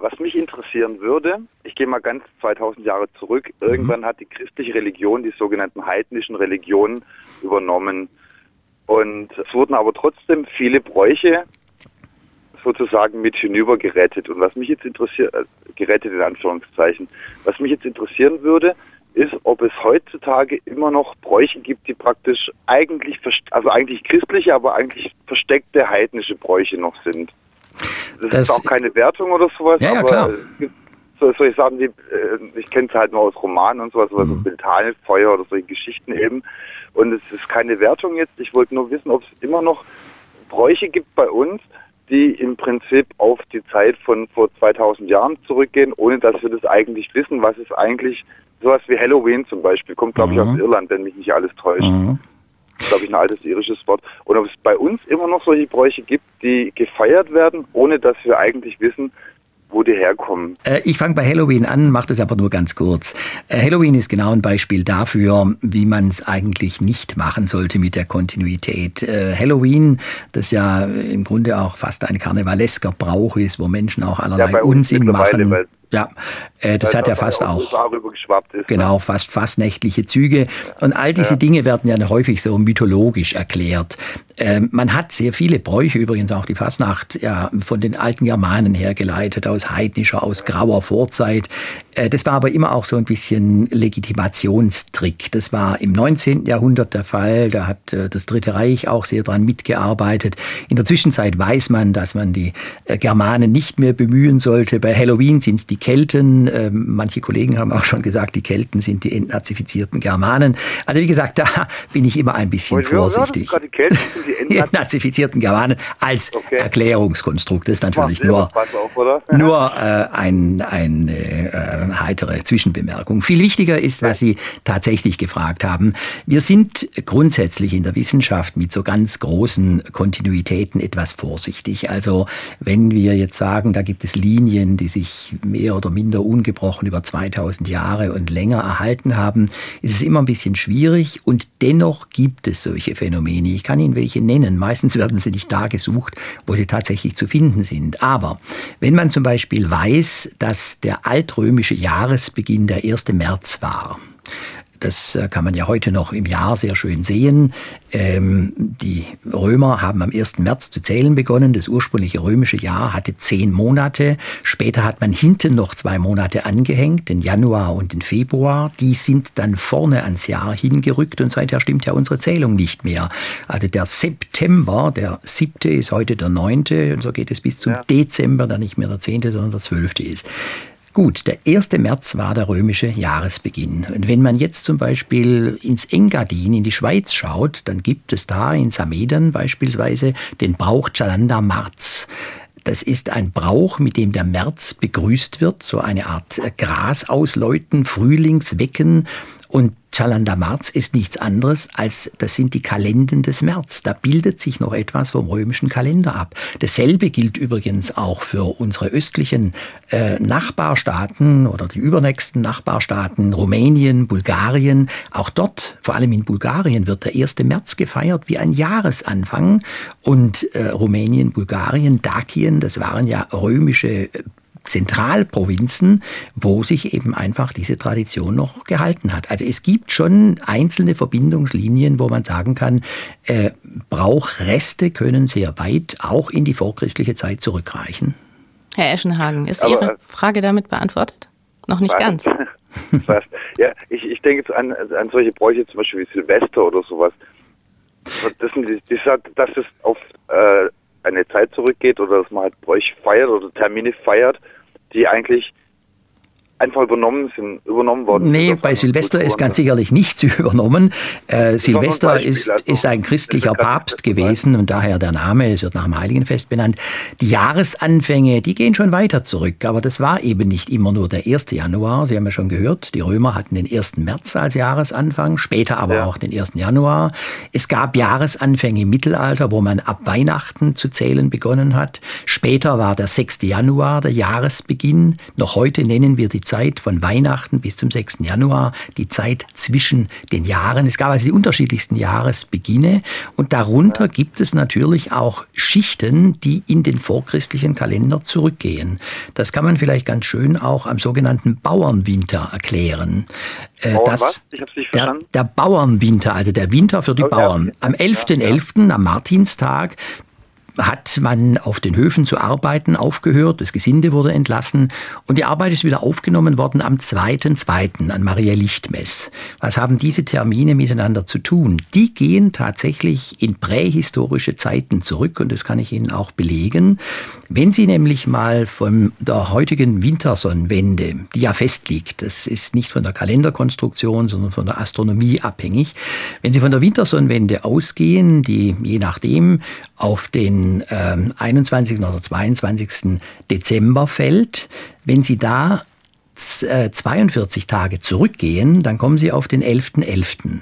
Was mich interessieren würde, ich gehe mal ganz 2000 Jahre zurück. Mhm. Irgendwann hat die christliche Religion die sogenannten heidnischen Religionen übernommen. Und es wurden aber trotzdem viele Bräuche sozusagen mit hinüber gerettet. Und was mich jetzt interessiert, äh, gerettet in Anführungszeichen, was mich jetzt interessieren würde, ist, ob es heutzutage immer noch Bräuche gibt, die praktisch eigentlich, also eigentlich christliche, aber eigentlich versteckte heidnische Bräuche noch sind. Das, ist auch keine Wertung oder sowas, ja, ja, aber klar. es gibt so, solche Sachen, die, äh, ich kenne es halt nur aus Romanen und sowas, mhm. so Feuer oder solche Geschichten eben. Und es ist keine Wertung jetzt. Ich wollte nur wissen, ob es immer noch Bräuche gibt bei uns, die im Prinzip auf die Zeit von vor 2000 Jahren zurückgehen, ohne dass wir das eigentlich wissen, was es eigentlich, sowas wie Halloween zum Beispiel, kommt glaube ich aus mhm. Irland, wenn mich nicht alles täuscht. Mhm. Das ist glaube ich ein altes irisches Wort. Und ob es bei uns immer noch solche Bräuche gibt, die gefeiert werden, ohne dass wir eigentlich wissen, wo die herkommen. Äh, ich fange bei Halloween an, mache das aber nur ganz kurz. Äh, Halloween ist genau ein Beispiel dafür, wie man es eigentlich nicht machen sollte mit der Kontinuität. Äh, Halloween, das ja im Grunde auch fast ein karnevalesker Brauch ist, wo Menschen auch allerlei ja, Unsinn machen. Ja, äh, das hat ja fast auch ist, genau ne? fast fast nächtliche Züge und all diese ja. Dinge werden ja häufig so mythologisch erklärt. Ähm, man hat sehr viele Bräuche übrigens auch die Fastnacht ja von den alten Germanen hergeleitet aus heidnischer, aus grauer Vorzeit. Äh, das war aber immer auch so ein bisschen Legitimationstrick. Das war im 19. Jahrhundert der Fall. Da hat äh, das Dritte Reich auch sehr dran mitgearbeitet. In der Zwischenzeit weiß man, dass man die äh, Germanen nicht mehr bemühen sollte. Bei Halloween sind es die Kelten. Ähm, manche Kollegen haben auch schon gesagt, die Kelten sind die entnazifizierten Germanen. Also wie gesagt, da bin ich immer ein bisschen vorsichtig. Die Kelten sind die entnazifizierten Germanen als okay. Erklärungskonstrukt. Das ist natürlich nur, auf, nur äh, ein, ein äh, heitere Zwischenbemerkung. Viel wichtiger ist, was Sie tatsächlich gefragt haben. Wir sind grundsätzlich in der Wissenschaft mit so ganz großen Kontinuitäten etwas vorsichtig. Also wenn wir jetzt sagen, da gibt es Linien, die sich mehr oder minder ungebrochen über 2000 Jahre und länger erhalten haben, ist es immer ein bisschen schwierig und dennoch gibt es solche Phänomene. Ich kann Ihnen welche nennen. Meistens werden sie nicht da gesucht, wo sie tatsächlich zu finden sind. Aber wenn man zum Beispiel weiß, dass der altrömische römische Jahresbeginn der 1. März war. Das äh, kann man ja heute noch im Jahr sehr schön sehen. Ähm, die Römer haben am 1. März zu zählen begonnen. Das ursprüngliche römische Jahr hatte zehn Monate. Später hat man hinten noch zwei Monate angehängt, den Januar und den Februar. Die sind dann vorne ans Jahr hingerückt und seither stimmt ja unsere Zählung nicht mehr. Also der September, der siebte ist heute der neunte und so geht es bis zum ja. Dezember, der nicht mehr der zehnte, sondern der zwölfte ist. Gut, der 1. März war der römische Jahresbeginn. Und wenn man jetzt zum Beispiel ins Engadin, in die Schweiz schaut, dann gibt es da in Samedern beispielsweise den Brauch Chalanda Marz. Das ist ein Brauch, mit dem der März begrüßt wird, so eine Art Gras ausläuten, Frühlingswecken und Chalanda Marz ist nichts anderes als, das sind die Kalenden des März. Da bildet sich noch etwas vom römischen Kalender ab. Dasselbe gilt übrigens auch für unsere östlichen äh, Nachbarstaaten oder die übernächsten Nachbarstaaten, Rumänien, Bulgarien. Auch dort, vor allem in Bulgarien, wird der 1. März gefeiert wie ein Jahresanfang. Und äh, Rumänien, Bulgarien, Dakien, das waren ja römische Zentralprovinzen, wo sich eben einfach diese Tradition noch gehalten hat. Also es gibt schon einzelne Verbindungslinien, wo man sagen kann, äh, Brauchreste können sehr weit auch in die vorchristliche Zeit zurückreichen. Herr Eschenhagen, ist Aber, Ihre Frage damit beantwortet? Noch nicht ganz. ja, ich, ich denke jetzt an, an solche Bräuche, zum Beispiel wie Silvester oder sowas. Das, sind die, die, das ist auf äh, eine Zeit zurückgeht oder dass man halt Bräuche feiert oder Termine feiert, die eigentlich einfach übernommen sind, übernommen worden. Nee, bei Silvester ist ganz sicherlich nichts übernommen. Äh, Silvester ist, also, ist ein christlicher Papst gewesen und daher der Name, es wird nach dem Heiligenfest benannt. Die Jahresanfänge, die gehen schon weiter zurück, aber das war eben nicht immer nur der 1. Januar. Sie haben ja schon gehört, die Römer hatten den 1. März als Jahresanfang, später aber ja. auch den 1. Januar. Es gab Jahresanfänge im Mittelalter, wo man ab Weihnachten zu zählen begonnen hat. Später war der 6. Januar der Jahresbeginn. Noch heute nennen wir die Zeit von Weihnachten bis zum 6. Januar, die Zeit zwischen den Jahren. Es gab also die unterschiedlichsten Jahresbeginne und darunter gibt es natürlich auch Schichten, die in den vorchristlichen Kalender zurückgehen. Das kann man vielleicht ganz schön auch am sogenannten Bauernwinter erklären. Äh, Bauern das, was? Ich hab's nicht der, verstanden. Der Bauernwinter, also der Winter für die oh, Bauern. Am 11.11., ja, ja. am Martinstag, hat man auf den Höfen zu arbeiten aufgehört, das Gesinde wurde entlassen und die Arbeit ist wieder aufgenommen worden am 2.2. an Maria Lichtmess. Was haben diese Termine miteinander zu tun? Die gehen tatsächlich in prähistorische Zeiten zurück und das kann ich Ihnen auch belegen. Wenn Sie nämlich mal von der heutigen Wintersonnenwende, die ja festliegt, das ist nicht von der Kalenderkonstruktion, sondern von der Astronomie abhängig, wenn Sie von der Wintersonnenwende ausgehen, die je nachdem auf den äh, 21. oder 22. Dezember fällt. Wenn Sie da 42 äh, Tage zurückgehen, dann kommen Sie auf den 11.11. .11.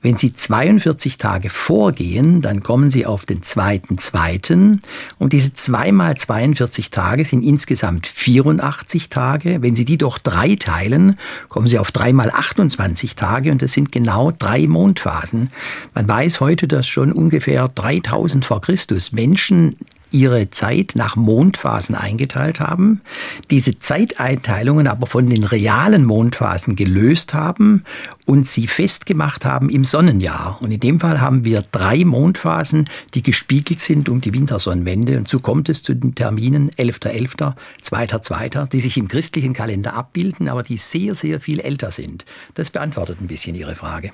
Wenn Sie 42 Tage vorgehen, dann kommen Sie auf den zweiten, zweiten. Und diese zweimal 42 Tage sind insgesamt 84 Tage. Wenn Sie die durch drei teilen, kommen Sie auf dreimal 28 Tage und das sind genau drei Mondphasen. Man weiß heute, dass schon ungefähr 3000 vor Christus Menschen ihre Zeit nach Mondphasen eingeteilt haben, diese Zeiteinteilungen aber von den realen Mondphasen gelöst haben und sie festgemacht haben im Sonnenjahr. Und in dem Fall haben wir drei Mondphasen, die gespiegelt sind um die Wintersonnenwende. Und so kommt es zu den Terminen 11.11., 2.2., die sich im christlichen Kalender abbilden, aber die sehr, sehr viel älter sind. Das beantwortet ein bisschen Ihre Frage.